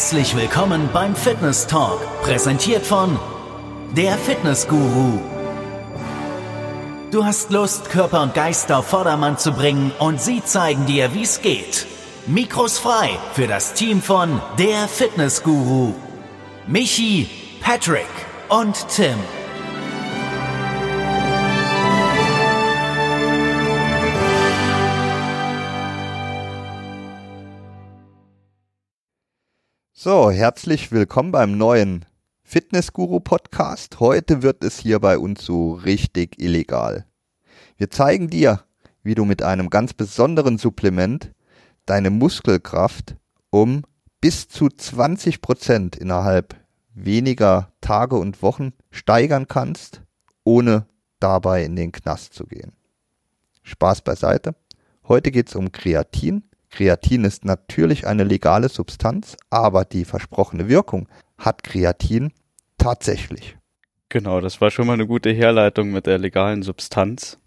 Herzlich willkommen beim Fitness Talk, präsentiert von der Fitness Guru. Du hast Lust, Körper und Geist auf Vordermann zu bringen und sie zeigen dir, wie es geht. Mikros frei für das Team von der Fitness Guru. Michi, Patrick und Tim. So, herzlich willkommen beim neuen Fitnessguru Podcast. Heute wird es hier bei uns so richtig illegal. Wir zeigen dir, wie du mit einem ganz besonderen Supplement deine Muskelkraft um bis zu 20 Prozent innerhalb weniger Tage und Wochen steigern kannst, ohne dabei in den Knast zu gehen. Spaß beiseite. Heute geht es um Kreatin Kreatin ist natürlich eine legale Substanz, aber die versprochene Wirkung hat Kreatin tatsächlich. Genau, das war schon mal eine gute Herleitung mit der legalen Substanz.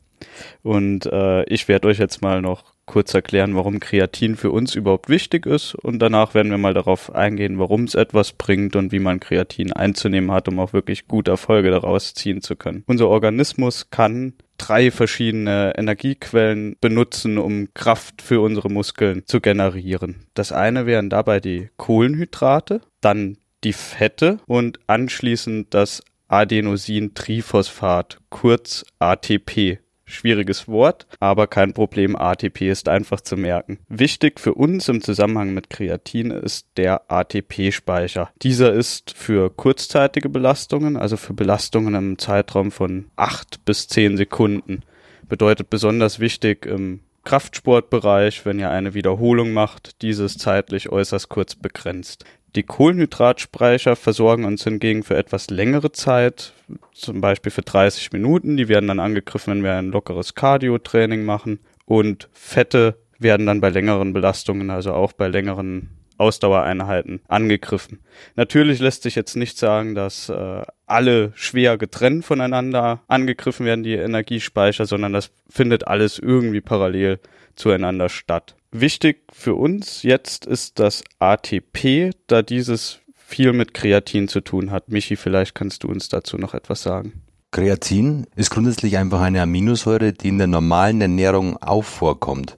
Und äh, ich werde euch jetzt mal noch kurz erklären, warum Kreatin für uns überhaupt wichtig ist und danach werden wir mal darauf eingehen, warum es etwas bringt und wie man Kreatin einzunehmen hat, um auch wirklich gute Erfolge daraus ziehen zu können. Unser Organismus kann drei verschiedene Energiequellen benutzen, um Kraft für unsere Muskeln zu generieren. Das eine wären dabei die Kohlenhydrate, dann die Fette und anschließend das Adenosin-Triphosphat, kurz ATP. Schwieriges Wort, aber kein Problem. ATP ist einfach zu merken. Wichtig für uns im Zusammenhang mit Kreatin ist der ATP-Speicher. Dieser ist für kurzzeitige Belastungen, also für Belastungen im Zeitraum von acht bis zehn Sekunden. Bedeutet besonders wichtig im Kraftsportbereich, wenn ihr eine Wiederholung macht, dieses zeitlich äußerst kurz begrenzt. Die Kohlenhydratspeicher versorgen uns hingegen für etwas längere Zeit, zum Beispiel für 30 Minuten. Die werden dann angegriffen, wenn wir ein lockeres Cardio-Training machen. Und Fette werden dann bei längeren Belastungen, also auch bei längeren Ausdauereinheiten angegriffen. Natürlich lässt sich jetzt nicht sagen, dass äh, alle schwer getrennt voneinander angegriffen werden, die Energiespeicher, sondern das findet alles irgendwie parallel zueinander statt. Wichtig für uns jetzt ist das ATP, da dieses viel mit Kreatin zu tun hat. Michi, vielleicht kannst du uns dazu noch etwas sagen. Kreatin ist grundsätzlich einfach eine Aminosäure, die in der normalen Ernährung auch vorkommt.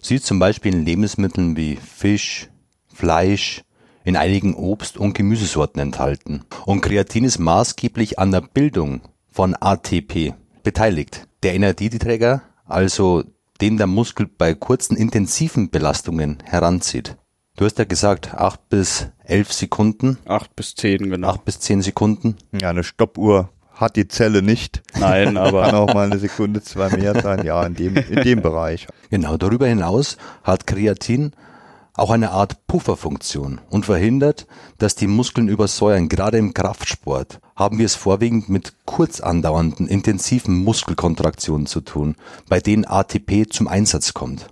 Sie ist zum Beispiel in Lebensmitteln wie Fisch, Fleisch, in einigen Obst- und Gemüsesorten enthalten. Und Kreatin ist maßgeblich an der Bildung von ATP beteiligt. Der Energieträger, also den der Muskel bei kurzen intensiven Belastungen heranzieht. Du hast ja gesagt, acht bis elf Sekunden. Acht bis zehn, genau. Acht bis zehn Sekunden. Ja, eine Stoppuhr hat die Zelle nicht. Nein, aber. Kann auch mal eine Sekunde, zwei mehr sein. Ja, in dem, in dem Bereich. Genau. Darüber hinaus hat Kreatin auch eine Art Pufferfunktion und verhindert, dass die Muskeln übersäuern. Gerade im Kraftsport haben wir es vorwiegend mit kurz andauernden, intensiven Muskelkontraktionen zu tun, bei denen ATP zum Einsatz kommt.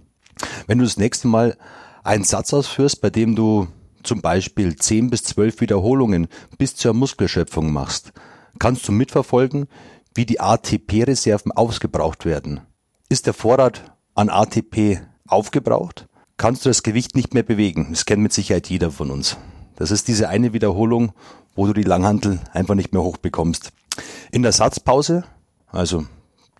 Wenn du das nächste Mal einen Satz ausführst, bei dem du zum Beispiel 10 bis 12 Wiederholungen bis zur Muskelschöpfung machst, kannst du mitverfolgen, wie die ATP-Reserven ausgebraucht werden. Ist der Vorrat an ATP aufgebraucht? Kannst du das Gewicht nicht mehr bewegen. Das kennt mit Sicherheit jeder von uns. Das ist diese eine Wiederholung, wo du die Langhantel einfach nicht mehr hochbekommst. In der Satzpause, also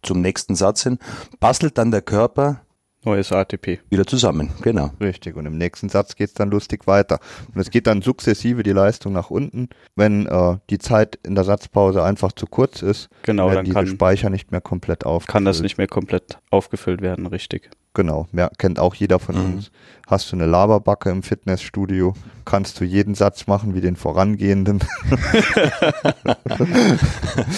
zum nächsten Satz hin, bastelt dann der Körper Neues ATP. Wieder zusammen, genau. Richtig. Und im nächsten Satz geht's dann lustig weiter. Und es geht dann sukzessive die Leistung nach unten. Wenn äh, die Zeit in der Satzpause einfach zu kurz ist, genau, dann diese kann, Speicher nicht mehr komplett aufgefüllt. Kann das nicht mehr komplett aufgefüllt werden, richtig. Genau, ja, kennt auch jeder von mhm. uns. Hast du eine Laberbacke im Fitnessstudio, kannst du jeden Satz machen wie den vorangehenden.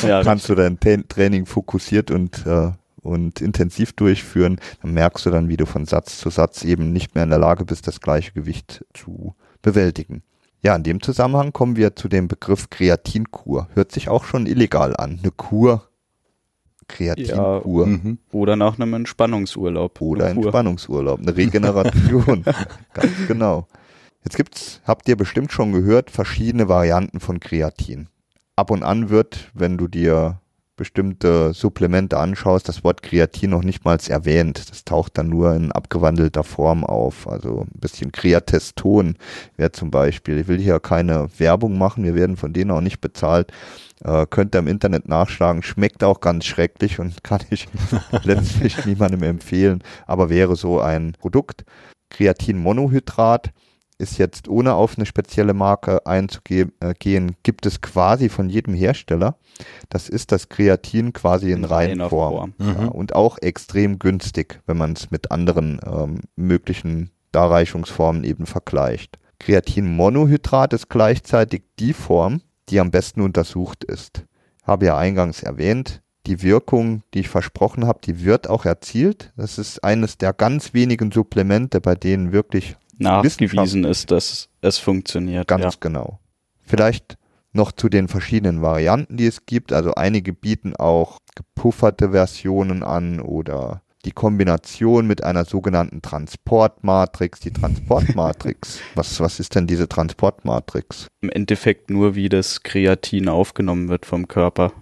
ja, kannst du dein Training fokussiert und äh, und intensiv durchführen, dann merkst du dann, wie du von Satz zu Satz eben nicht mehr in der Lage bist, das gleiche Gewicht zu bewältigen. Ja, in dem Zusammenhang kommen wir zu dem Begriff Kreatinkur. Hört sich auch schon illegal an. Eine Kur, Kreatinkur. Ja, mhm. oder nach einem Entspannungsurlaub. Oder Entspannungsurlaub, eine Regeneration. Ganz genau. Jetzt gibt's, habt ihr bestimmt schon gehört, verschiedene Varianten von Kreatin. Ab und an wird, wenn du dir bestimmte Supplemente anschaust, das Wort Kreatin noch nicht mal erwähnt. Das taucht dann nur in abgewandelter Form auf. Also ein bisschen Kreateston wäre zum Beispiel. Ich will hier keine Werbung machen, wir werden von denen auch nicht bezahlt. Äh, könnt ihr im Internet nachschlagen, schmeckt auch ganz schrecklich und kann ich letztlich niemandem empfehlen, aber wäre so ein Produkt. Kreatinmonohydrat ist jetzt ohne auf eine spezielle Marke einzugehen, äh, gibt es quasi von jedem Hersteller. Das ist das Kreatin quasi in, in reiner Form. Form. Mhm. Ja, und auch extrem günstig, wenn man es mit anderen ähm, möglichen Darreichungsformen eben vergleicht. Kreatinmonohydrat ist gleichzeitig die Form, die am besten untersucht ist. Habe ja eingangs erwähnt, die Wirkung, die ich versprochen habe, die wird auch erzielt. Das ist eines der ganz wenigen Supplemente, bei denen wirklich nachgewiesen ist, dass es funktioniert. Ganz ja. genau. Vielleicht noch zu den verschiedenen Varianten, die es gibt. Also einige bieten auch gepufferte Versionen an oder die Kombination mit einer sogenannten Transportmatrix. Die Transportmatrix, was, was ist denn diese Transportmatrix? Im Endeffekt nur, wie das Kreatin aufgenommen wird vom Körper.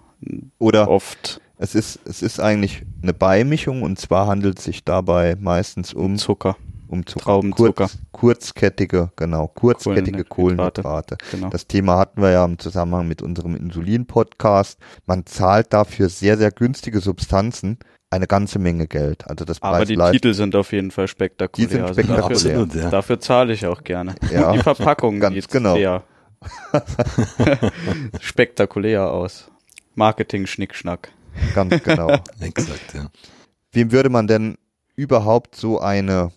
Oder oft. Es ist, es ist eigentlich eine Beimischung und zwar handelt es sich dabei meistens um Zucker um Zucker. Traubenzucker. Kurz, kurzkettige, genau, kurzkettige Kohlenhydrate. Kohlenhydrate. Genau. Das Thema hatten wir ja im Zusammenhang mit unserem Insulin-Podcast. Man zahlt dafür sehr, sehr günstige Substanzen eine ganze Menge Geld. Also das Aber die Titel sind auf jeden Fall spektakulär. Die sind spektakulär. Also dafür, Absolut, ja. dafür zahle ich auch gerne. Ja. Die Verpackung Ganz sieht genau. sehr spektakulär aus. Marketing-Schnickschnack. Ganz genau. Exakt, ja. Wem würde man denn überhaupt so eine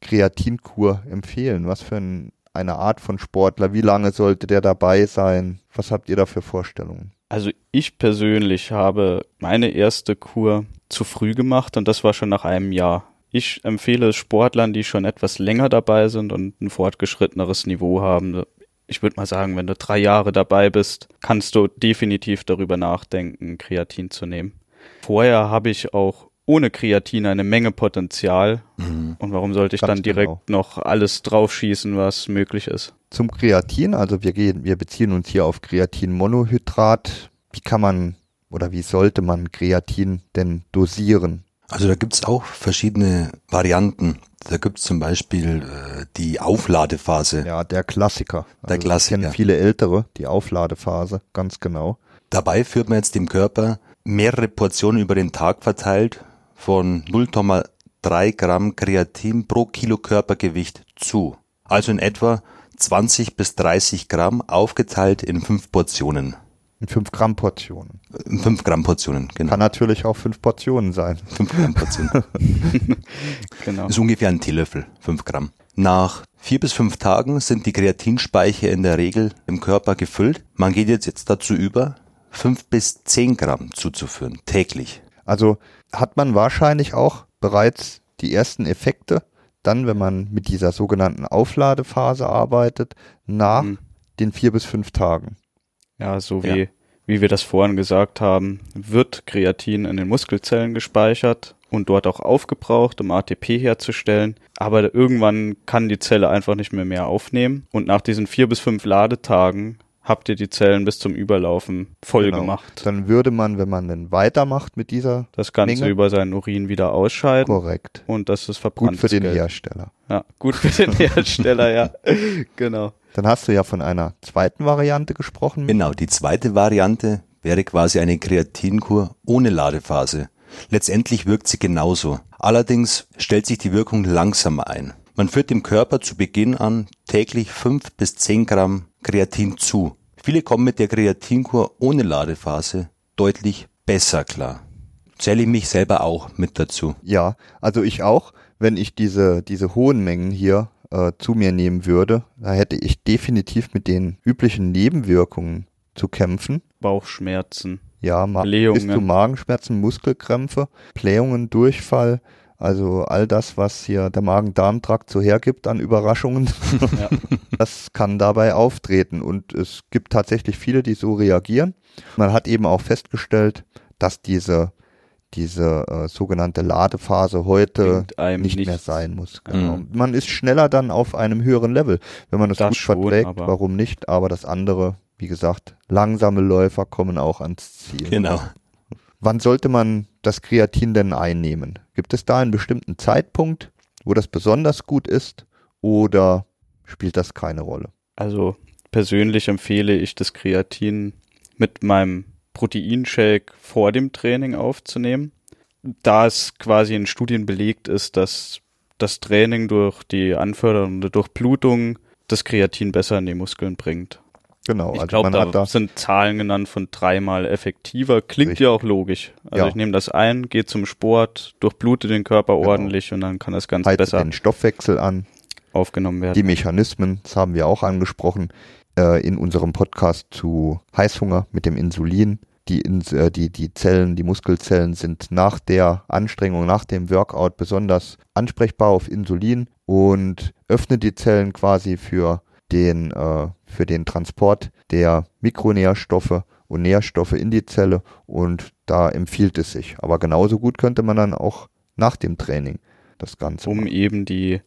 Kreatinkur empfehlen? Was für ein, eine Art von Sportler? Wie lange sollte der dabei sein? Was habt ihr da für Vorstellungen? Also ich persönlich habe meine erste Kur zu früh gemacht und das war schon nach einem Jahr. Ich empfehle Sportlern, die schon etwas länger dabei sind und ein fortgeschritteneres Niveau haben. Ich würde mal sagen, wenn du drei Jahre dabei bist, kannst du definitiv darüber nachdenken, Kreatin zu nehmen. Vorher habe ich auch ohne Kreatin eine Menge Potenzial. Mhm. Und warum sollte ich Ganz dann direkt genau. noch alles draufschießen, was möglich ist? Zum Kreatin, also wir gehen, wir beziehen uns hier auf Kreatinmonohydrat. Wie kann man oder wie sollte man Kreatin denn dosieren? Also da gibt's auch verschiedene Varianten. Da gibt's zum Beispiel äh, die Aufladephase. Ja, der Klassiker. Der also Klassiker. Kennen viele Ältere, die Aufladephase, ganz genau. Dabei führt man jetzt dem Körper mehrere Portionen über den Tag verteilt von 0,3 Gramm Kreatin pro Kilo Körpergewicht zu. Also in etwa 20 bis 30 Gramm aufgeteilt in fünf Portionen. In 5 Gramm Portionen. In 5 Gramm Portionen, genau. Kann natürlich auch 5 Portionen sein. 5 Gramm Portionen. genau. Das ist ungefähr ein Teelöffel, 5 Gramm. Nach vier bis fünf Tagen sind die Kreatinspeicher in der Regel im Körper gefüllt. Man geht jetzt, jetzt dazu über, 5 bis 10 Gramm zuzuführen, täglich. Also hat man wahrscheinlich auch bereits die ersten Effekte, dann, wenn man mit dieser sogenannten Aufladephase arbeitet, nach mhm. den vier bis fünf Tagen. Ja, so wie, ja. wie wir das vorhin gesagt haben, wird Kreatin in den Muskelzellen gespeichert und dort auch aufgebraucht, um ATP herzustellen. Aber irgendwann kann die Zelle einfach nicht mehr mehr aufnehmen. Und nach diesen vier bis fünf Ladetagen habt ihr die Zellen bis zum Überlaufen voll genau. gemacht. Dann würde man, wenn man dann weitermacht mit dieser das Ganze Menge, über seinen Urin wieder ausscheiden. Korrekt. Und das ist verbrannt. Gut für den Geld. Hersteller. Ja, gut für den Hersteller, ja. Genau. Dann hast du ja von einer zweiten Variante gesprochen. Genau, die zweite Variante wäre quasi eine Kreatinkur ohne Ladephase. Letztendlich wirkt sie genauso. Allerdings stellt sich die Wirkung langsamer ein. Man führt dem Körper zu Beginn an täglich fünf bis zehn Gramm Kreatin zu. Viele kommen mit der Kreatinkur ohne Ladephase deutlich besser klar. Zähle ich mich selber auch mit dazu. Ja, also ich auch. Wenn ich diese, diese hohen Mengen hier äh, zu mir nehmen würde, da hätte ich definitiv mit den üblichen Nebenwirkungen zu kämpfen. Bauchschmerzen. Ja, Ma bis zu Magenschmerzen, Muskelkrämpfe, Blähungen, Durchfall, also all das, was hier der Magen-Darm-Trakt so hergibt an Überraschungen, ja. das kann dabei auftreten. Und es gibt tatsächlich viele, die so reagieren. Man hat eben auch festgestellt, dass diese diese äh, sogenannte Ladephase heute nicht, nicht, mehr sein muss. Genau. Mhm. Man ist schneller dann auf einem höheren Level. Wenn man das, das gut schon, verträgt, warum nicht? Aber das andere, wie gesagt, langsame Läufer kommen auch ans Ziel. Genau. Wann sollte man das Kreatin denn einnehmen? Gibt es da einen bestimmten Zeitpunkt, wo das besonders gut ist oder spielt das keine Rolle? Also persönlich empfehle ich das Kreatin mit meinem Proteinshake vor dem Training aufzunehmen, da es quasi in Studien belegt ist, dass das Training durch die anfördernde Durchblutung das Kreatin besser in die Muskeln bringt. Genau, Ich also glaube, da, da sind Zahlen genannt von dreimal effektiver. Klingt Richtig. ja auch logisch. Also Ja. ich nehme das ein, gehe zum Sport, durchblute den Körper Genau. ordentlich und dann kann das ganz heizt besser den Stoffwechsel an. aufgenommen werden. Die Mechanismen, das haben wir auch angesprochen äh, in unserem Podcast zu Heißhunger mit dem Insulin. Die, äh, die, die Zellen, die Muskelzellen sind nach der Anstrengung, nach dem Workout besonders ansprechbar auf Insulin und öffnet die Zellen quasi für den, äh, für den Transport der Mikronährstoffe und Nährstoffe in die Zelle und da empfiehlt es sich. Aber genauso gut könnte man dann auch nach dem Training das Ganze um machen. eben die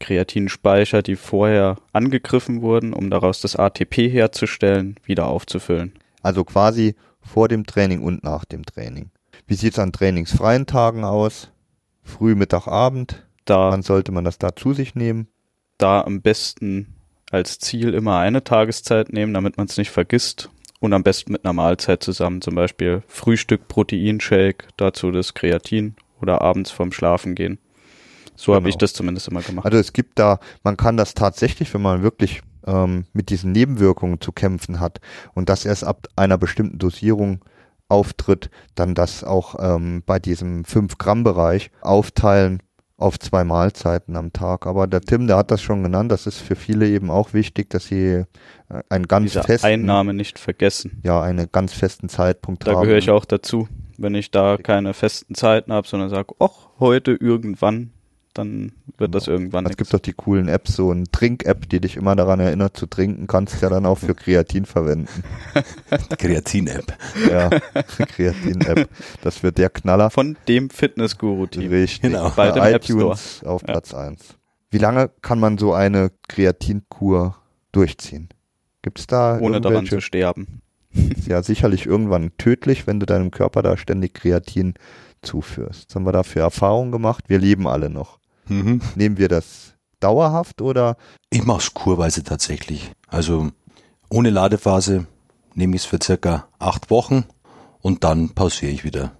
Kreatinspeicher, die vorher angegriffen wurden, um daraus das ATP herzustellen, wieder aufzufüllen. Also quasi vor dem Training und nach dem Training. Wie sieht es an trainingsfreien Tagen aus? Früh, Mittag, Abend? Da, Wann sollte man das da zu sich nehmen? da am besten als Ziel immer eine Tageszeit nehmen, damit man es nicht vergisst. Und am besten mit einer Mahlzeit zusammen, zum Beispiel Frühstück, Proteinshake, dazu das Kreatin oder abends vorm Schlafen gehen. So habe Genau. ich das zumindest immer gemacht. Also es gibt da, man kann das tatsächlich, wenn man wirklich ähm, mit diesen Nebenwirkungen zu kämpfen hat und das erst ab einer bestimmten Dosierung auftritt, dann das auch ähm, bei diesem 5-Gramm-Bereich aufteilen auf zwei Mahlzeiten am Tag. Aber der Tim, der hat das schon genannt, das ist für viele eben auch wichtig, dass sie äh, einen ganz Diese festen, Einnahme nicht vergessen. ja, einen ganz festen Zeitpunkt Da haben. gehöre ich auch dazu. Wenn ich da keine festen Zeiten habe, sondern sage, ach, heute irgendwann, dann wird das irgendwann Es gibt doch die coolen Apps, so eine Trink-App, die dich immer daran erinnert zu trinken, kannst du ja dann auch für Kreatin verwenden. Kreatin-App. Ja, Kreatin-App. Das wird der Knaller. Von dem Fitness-Guru-Team. Richtig. Genau. Bei App Store. iTunes auf Platz eins. Wie lange kann man so eine Kreatinkur durchziehen? Gibt es da Ohne daran zu sterben. Ist ja sicherlich irgendwann tödlich, wenn du deinem Körper da ständig Kreatin zuführst. Was haben wir da für Erfahrungen gemacht? Wir leben alle noch. Mhm. Nehmen wir das dauerhaft oder Ich mache es kurweise tatsächlich. Also ohne Ladephase nehme ich es für circa acht Wochen und dann pausiere ich wieder.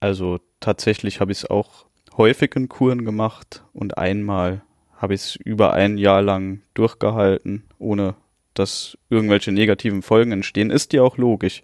Also tatsächlich habe ich es auch häufig in Kuren gemacht und einmal habe ich es über ein Jahr lang durchgehalten, ohne dass irgendwelche negativen Folgen entstehen. Ist ja auch logisch.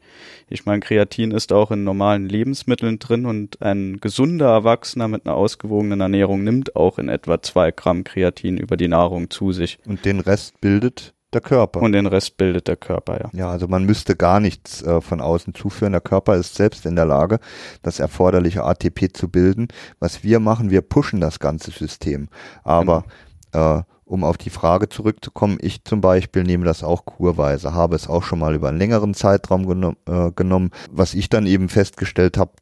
Ich meine, Kreatin ist auch in normalen Lebensmitteln drin und ein gesunder Erwachsener mit einer ausgewogenen Ernährung nimmt auch in etwa zwei Gramm Kreatin über die Nahrung zu sich. und den Rest bildet der Körper. Und den Rest bildet der Körper, ja. Ja, also man müsste gar nichts äh, von außen zuführen. Der Körper ist selbst in der Lage, das erforderliche ATP zu bilden. Was wir machen, wir pushen das ganze System. Aber äh, um auf die Frage zurückzukommen, ich zum Beispiel nehme das auch kurweise, habe es auch schon mal über einen längeren Zeitraum genom äh, genommen. Was ich dann eben festgestellt habe,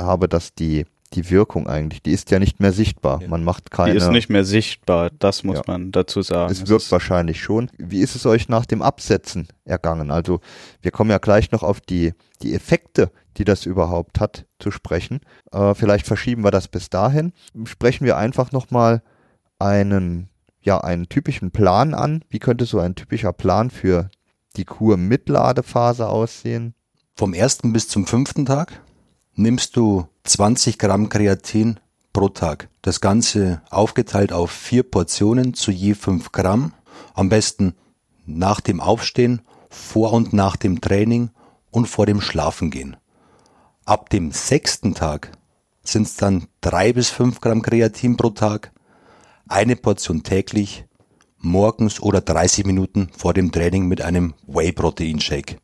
habe, dass die die Wirkung eigentlich, die ist ja nicht mehr sichtbar. Man macht Die keine. ist nicht mehr sichtbar, das muss Ja. man dazu sagen. Es Es wirkt ist- wahrscheinlich schon. Wie ist es euch nach dem Absetzen ergangen? Also wir kommen ja gleich noch auf die, die Effekte, die das überhaupt hat, zu sprechen. Äh, vielleicht verschieben wir das bis dahin. Sprechen wir einfach nochmal einen, ja, einen typischen Plan an. Wie könnte so ein typischer Plan für die Kur mit Ladephase aussehen? Vom ersten bis zum fünften Tag nimmst du 20 Gramm Kreatin pro Tag. Das Ganze aufgeteilt auf vier Portionen zu je 5 Gramm. Am besten nach dem Aufstehen, vor und nach dem Training und vor dem Schlafengehen. Ab dem sechsten Tag sind es dann drei bis fünf Gramm Kreatin pro Tag. Eine Portion täglich, morgens oder 30 Minuten vor dem Training mit einem Whey-Protein-Shake.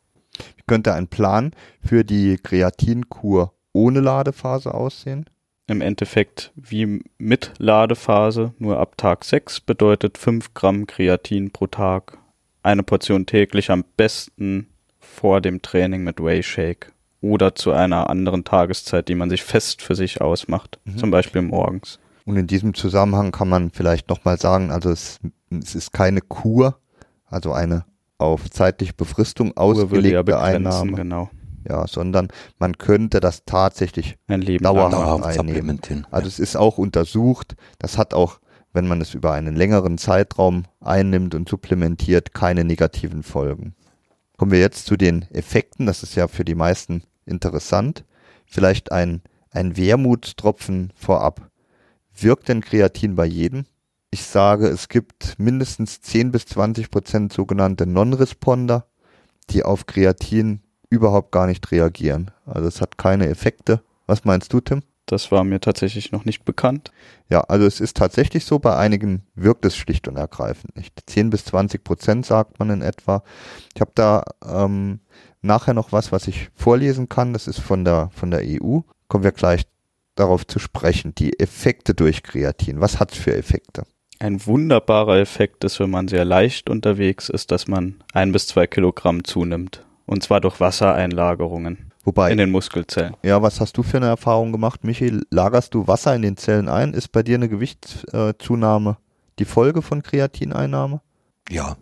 Wie könnte ein Plan für die Kreatinkur ohne Ladephase aussehen? im Endeffekt wie mit Ladephase, nur ab Tag 6 bedeutet 5 Gramm Kreatin pro Tag. Eine Portion täglich am besten vor dem Training mit Whey Shake oder zu einer anderen Tageszeit, die man sich fest für sich ausmacht, zum Beispiel morgens. Und in diesem Zusammenhang kann man vielleicht nochmal sagen, also es, es ist keine Kur, also eine auf zeitliche Befristung ja ausgelegte begrenzen, Einnahme. genau. ja, sondern man könnte das tatsächlich Ein Leben dauerhaft einnehmen. supplementieren. Also es ist auch untersucht, das hat auch, wenn man es über einen längeren Zeitraum einnimmt und supplementiert, keine negativen Folgen. Kommen wir jetzt zu den Effekten, das ist ja für die meisten interessant. Vielleicht ein, ein Wermutstropfen vorab. Wirkt denn Kreatin bei jedem? Ich sage, es gibt mindestens 10 bis 20 Prozent sogenannte Non-Responder, die auf Kreatin überhaupt gar nicht reagieren. Also es hat keine Effekte. Was meinst du, Tim? Das war mir tatsächlich noch nicht bekannt. Ja, also es ist tatsächlich so, bei einigen wirkt es schlicht und ergreifend nicht. 10 bis 20 Prozent sagt man in etwa. Ich habe da ähm, nachher noch was, was ich vorlesen kann. Das ist von der, von der EU. Kommen wir gleich darauf zu sprechen. Die Effekte durch Kreatin. Was hat's für Effekte? Ein wunderbarer Effekt ist, wenn man sehr leicht unterwegs ist, dass man ein bis zwei Kilogramm zunimmt. Und zwar durch Wassereinlagerungen Wobei, in den Muskelzellen. ja, was hast du für eine Erfahrung gemacht, Michi? Lagerst du Wasser in den Zellen ein? Ist bei dir eine Gewichtszunahme die Folge von Kreatineinnahme? Ja,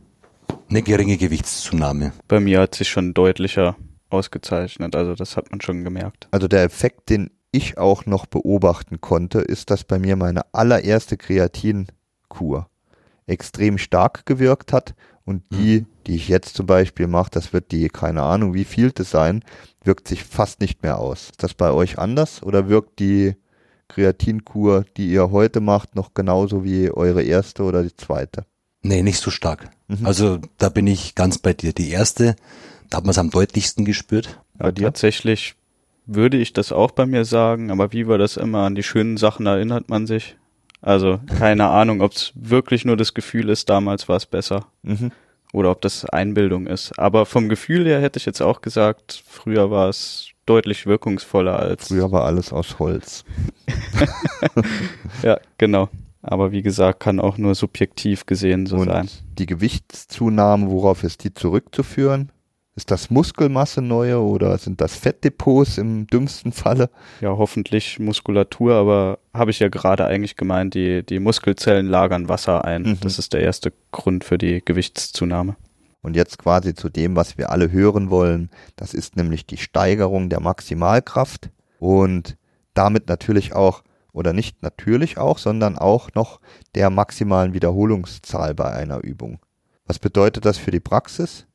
eine geringe Gewichtszunahme. Bei mir hat sich schon deutlicher ausgezeichnet. Also das hat man schon gemerkt. Also der Effekt, den ich auch noch beobachten konnte, ist, dass bei mir meine allererste Kreatinkur extrem stark gewirkt hat und die, die ich jetzt zum Beispiel mache, das wird die, keine Ahnung, wie viel das sein, wirkt sich fast nicht mehr aus. Ist das bei euch anders oder wirkt die Kreatinkur, die ihr heute macht, noch genauso wie eure erste oder die zweite? Nee, nicht so stark. Also da bin ich ganz bei dir. Die erste, da hat man es am deutlichsten gespürt. Ja, tatsächlich würde ich das auch bei mir sagen, aber wie war das immer? An die schönen Sachen erinnert man sich. Also keine Ahnung, ob es wirklich nur das Gefühl ist, damals war es besser. Mhm. Oder ob das Einbildung ist. Aber vom Gefühl her hätte ich jetzt auch gesagt, früher war es deutlich wirkungsvoller als. Früher war alles aus Holz. Ja, genau. Aber wie gesagt, kann auch nur subjektiv gesehen so und sein. die Gewichtszunahme, worauf ist die zurückzuführen? Ist das Muskelmasse neue oder sind das Fettdepots im dümmsten Falle? Ja, hoffentlich Muskulatur, aber habe ich ja gerade eigentlich gemeint, die, die Muskelzellen lagern Wasser ein. Mhm. Das ist der erste Grund für die Gewichtszunahme. Und jetzt quasi zu dem, was wir alle hören wollen. Das ist nämlich die Steigerung der Maximalkraft und damit natürlich auch, oder nicht natürlich auch, sondern auch noch der maximalen Wiederholungszahl bei einer Übung. Was bedeutet das für die Praxis?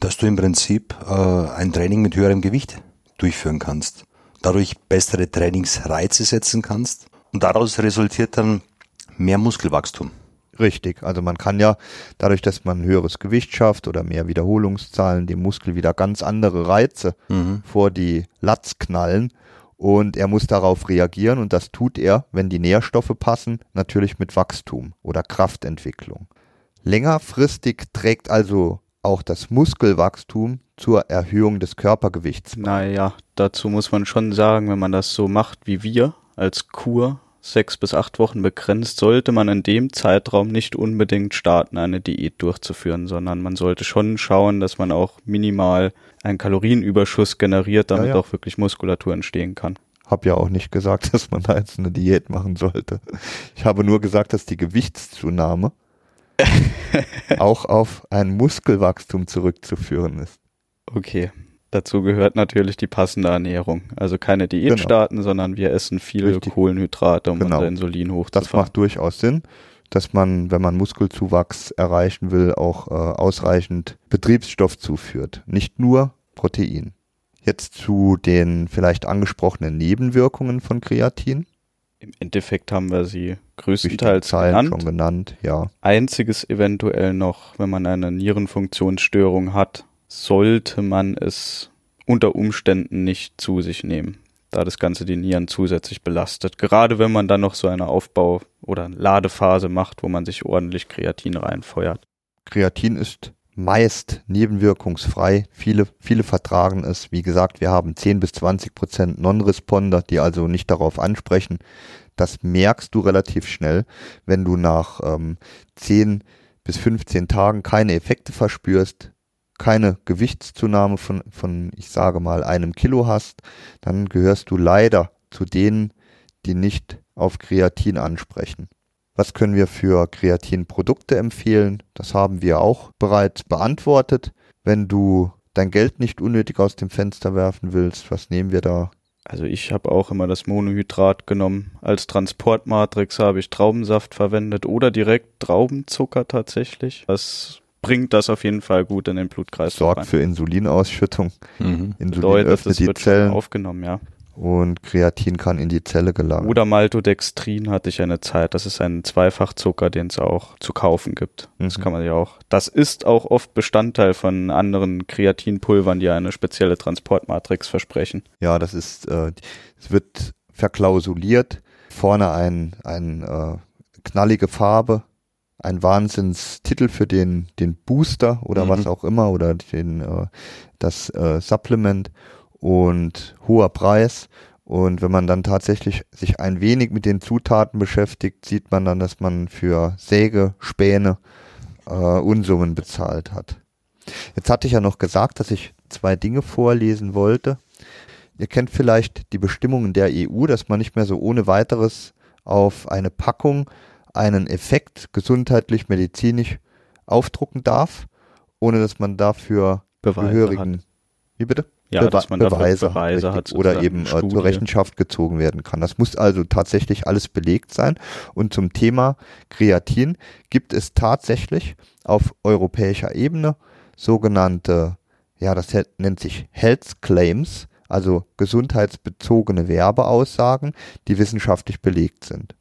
Dass du im Prinzip äh, ein Training mit höherem Gewicht durchführen kannst. Dadurch bessere Trainingsreize setzen kannst. Und daraus resultiert dann mehr Muskelwachstum. Richtig, also man kann ja dadurch, dass man ein höheres Gewicht schafft oder mehr Wiederholungszahlen, dem Muskel wieder ganz andere Reize vor die Latz knallen und er muss darauf reagieren und das tut er, wenn die Nährstoffe passen, natürlich mit Wachstum oder Kraftentwicklung. Längerfristig trägt also auch das Muskelwachstum zur Erhöhung des Körpergewichts. Naja, dazu muss man schon sagen, wenn man das so macht wie wir als Kur, sechs bis acht Wochen begrenzt, sollte man in dem Zeitraum nicht unbedingt starten, eine Diät durchzuführen, sondern man sollte schon schauen, dass man auch minimal einen Kalorienüberschuss generiert, damit Ja, ja. auch wirklich Muskulatur entstehen kann. Hab ja auch nicht gesagt, dass man da jetzt eine Diät machen sollte. Ich habe nur gesagt, dass die Gewichtszunahme auch auf ein Muskelwachstum zurückzuführen ist. Okay. Dazu gehört natürlich die passende Ernährung. Also keine Diät Genau. starten, sondern wir essen viel Richtig. Kohlenhydrate, um Genau. unser Insulin Das hochzufahren. macht durchaus Sinn, dass man, wenn man Muskelzuwachs erreichen will, auch äh, ausreichend Betriebsstoff zuführt. Nicht nur Protein. Jetzt zu den vielleicht angesprochenen Nebenwirkungen von Kreatin. Im Endeffekt haben wir sie größtenteils genannt. schon genannt, ja. Einziges eventuell noch, wenn man eine Nierenfunktionsstörung hat, sollte man es unter Umständen nicht zu sich nehmen, da das Ganze die Nieren zusätzlich belastet. Gerade wenn man dann noch so eine Aufbau- oder Ladephase macht, wo man sich ordentlich Kreatin reinfeuert. Kreatin ist meist nebenwirkungsfrei. Viele, viele vertragen es. Wie gesagt, wir haben 10 bis 20 Prozent Non-Responder, die also nicht darauf ansprechen. Das merkst du relativ schnell, wenn du nach ähm, 10 bis 15 Tagen keine Effekte verspürst, keine Gewichtszunahme von, von, ich sage mal, einem Kilo hast, dann gehörst du leider zu denen, die nicht auf Kreatin ansprechen. Was können wir für Kreatinprodukte empfehlen? Das haben wir auch bereits beantwortet. Wenn du dein Geld nicht unnötig aus dem Fenster werfen willst, was nehmen wir da? Also ich habe auch immer das Monohydrat genommen. Als Transportmatrix habe ich Traubensaft verwendet oder direkt Traubenzucker tatsächlich. Das bringt das auf jeden Fall gut in den Blutkreislauf Sorgt rein. für Insulinausschüttung. Mhm. Insulin Bedeutet, öffnet das die Zellen aufgenommen, ja. Und Kreatin kann in die Zelle gelangen. Oder Maltodextrin hatte ich eine Zeit. Das ist ein Zweifachzucker, den es auch zu kaufen gibt. Das Mhm. kann man ja auch. Das ist auch oft Bestandteil von anderen Kreatinpulvern, die eine spezielle Transportmatrix versprechen. Ja, das ist, äh, es wird verklausuliert. Vorne ein, ein äh, knallige Farbe, ein Wahnsinnstitel für den, den Booster oder Mhm. was auch immer oder den, äh, das äh, Supplement und hoher Preis. Und wenn man dann tatsächlich sich ein wenig mit den Zutaten beschäftigt, sieht man dann, dass man für Sägespäne äh, Unsummen bezahlt hat. Jetzt hatte ich ja noch gesagt, dass ich zwei Dinge vorlesen wollte. Ihr kennt vielleicht die Bestimmungen der EU, dass man nicht mehr so ohne weiteres auf eine Packung einen Effekt gesundheitlich, medizinisch aufdrucken darf, ohne dass man dafür Beweise gehörigen, hat. Wie bitte? Ja, Bewe- dass man Beweise, Beweise richtig, hat, oder eben äh, Studie. zur Rechenschaft gezogen werden kann. Das muss also tatsächlich alles belegt sein. Und zum Thema Kreatin gibt es tatsächlich auf europäischer Ebene sogenannte, ja, das nennt sich Health Claims, also gesundheitsbezogene Werbeaussagen, die wissenschaftlich belegt sind.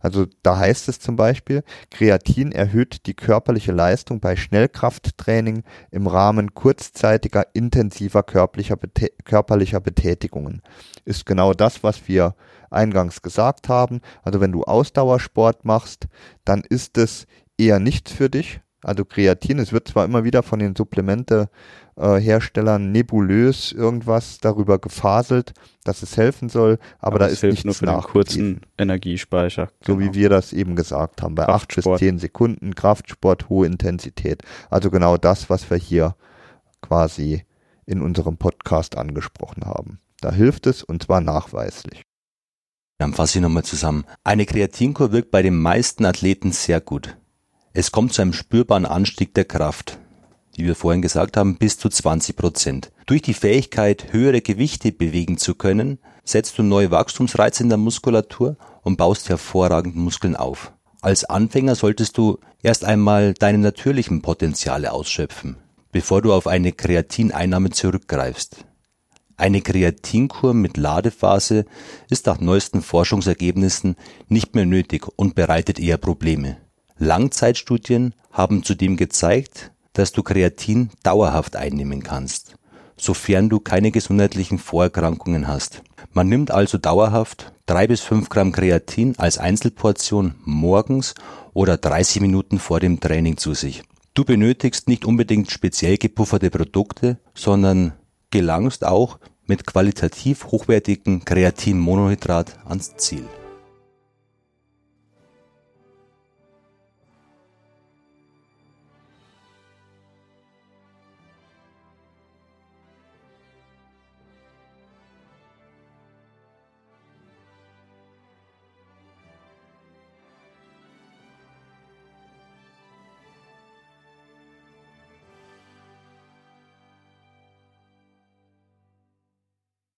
Also da heißt es zum Beispiel, Kreatin erhöht die körperliche Leistung bei Schnellkrafttraining im Rahmen kurzzeitiger intensiver körperlicher, Betä körperlicher Betätigungen. Ist genau das, was wir eingangs gesagt haben. Also wenn du Ausdauersport machst, dann ist es eher nichts für dich. Also Kreatin, es wird zwar immer wieder von den Supplemente äh, Herstellern nebulös irgendwas darüber gefaselt, dass es helfen soll, aber, da es ist hilft nichts nur für den nachgewiesen. kurzen Energiespeicher. So Genau. wie wir das eben gesagt haben, bei acht bis zehn Sekunden Kraftsport, hohe Intensität. Also genau das, was wir hier quasi in unserem Podcast angesprochen haben. Da hilft es und zwar nachweislich. Dann fasse ich nochmal zusammen. Eine Kreatinkur wirkt bei den meisten Athleten sehr gut. Es kommt zu einem spürbaren Anstieg der Kraft, wie wir vorhin gesagt haben, bis zu 20 Prozent. Durch die Fähigkeit, höhere Gewichte bewegen zu können, setzt du neue Wachstumsreize in der Muskulatur und baust hervorragend Muskeln auf. Als Anfänger solltest du erst einmal deine natürlichen Potenziale ausschöpfen, bevor du auf eine Kreatineinnahme zurückgreifst. Eine Kreatinkur mit Ladephase ist nach neuesten Forschungsergebnissen nicht mehr nötig und bereitet eher Probleme. Langzeitstudien haben zudem gezeigt, dass du Kreatin dauerhaft einnehmen kannst, sofern du keine gesundheitlichen Vorerkrankungen hast. Man nimmt also dauerhaft drei bis fünf Gramm Kreatin als Einzelportion morgens oder 30 Minuten vor dem Training zu sich. Du benötigst nicht unbedingt speziell gepufferte Produkte, sondern gelangst auch mit qualitativ hochwertigem Kreatinmonohydrat ans Ziel.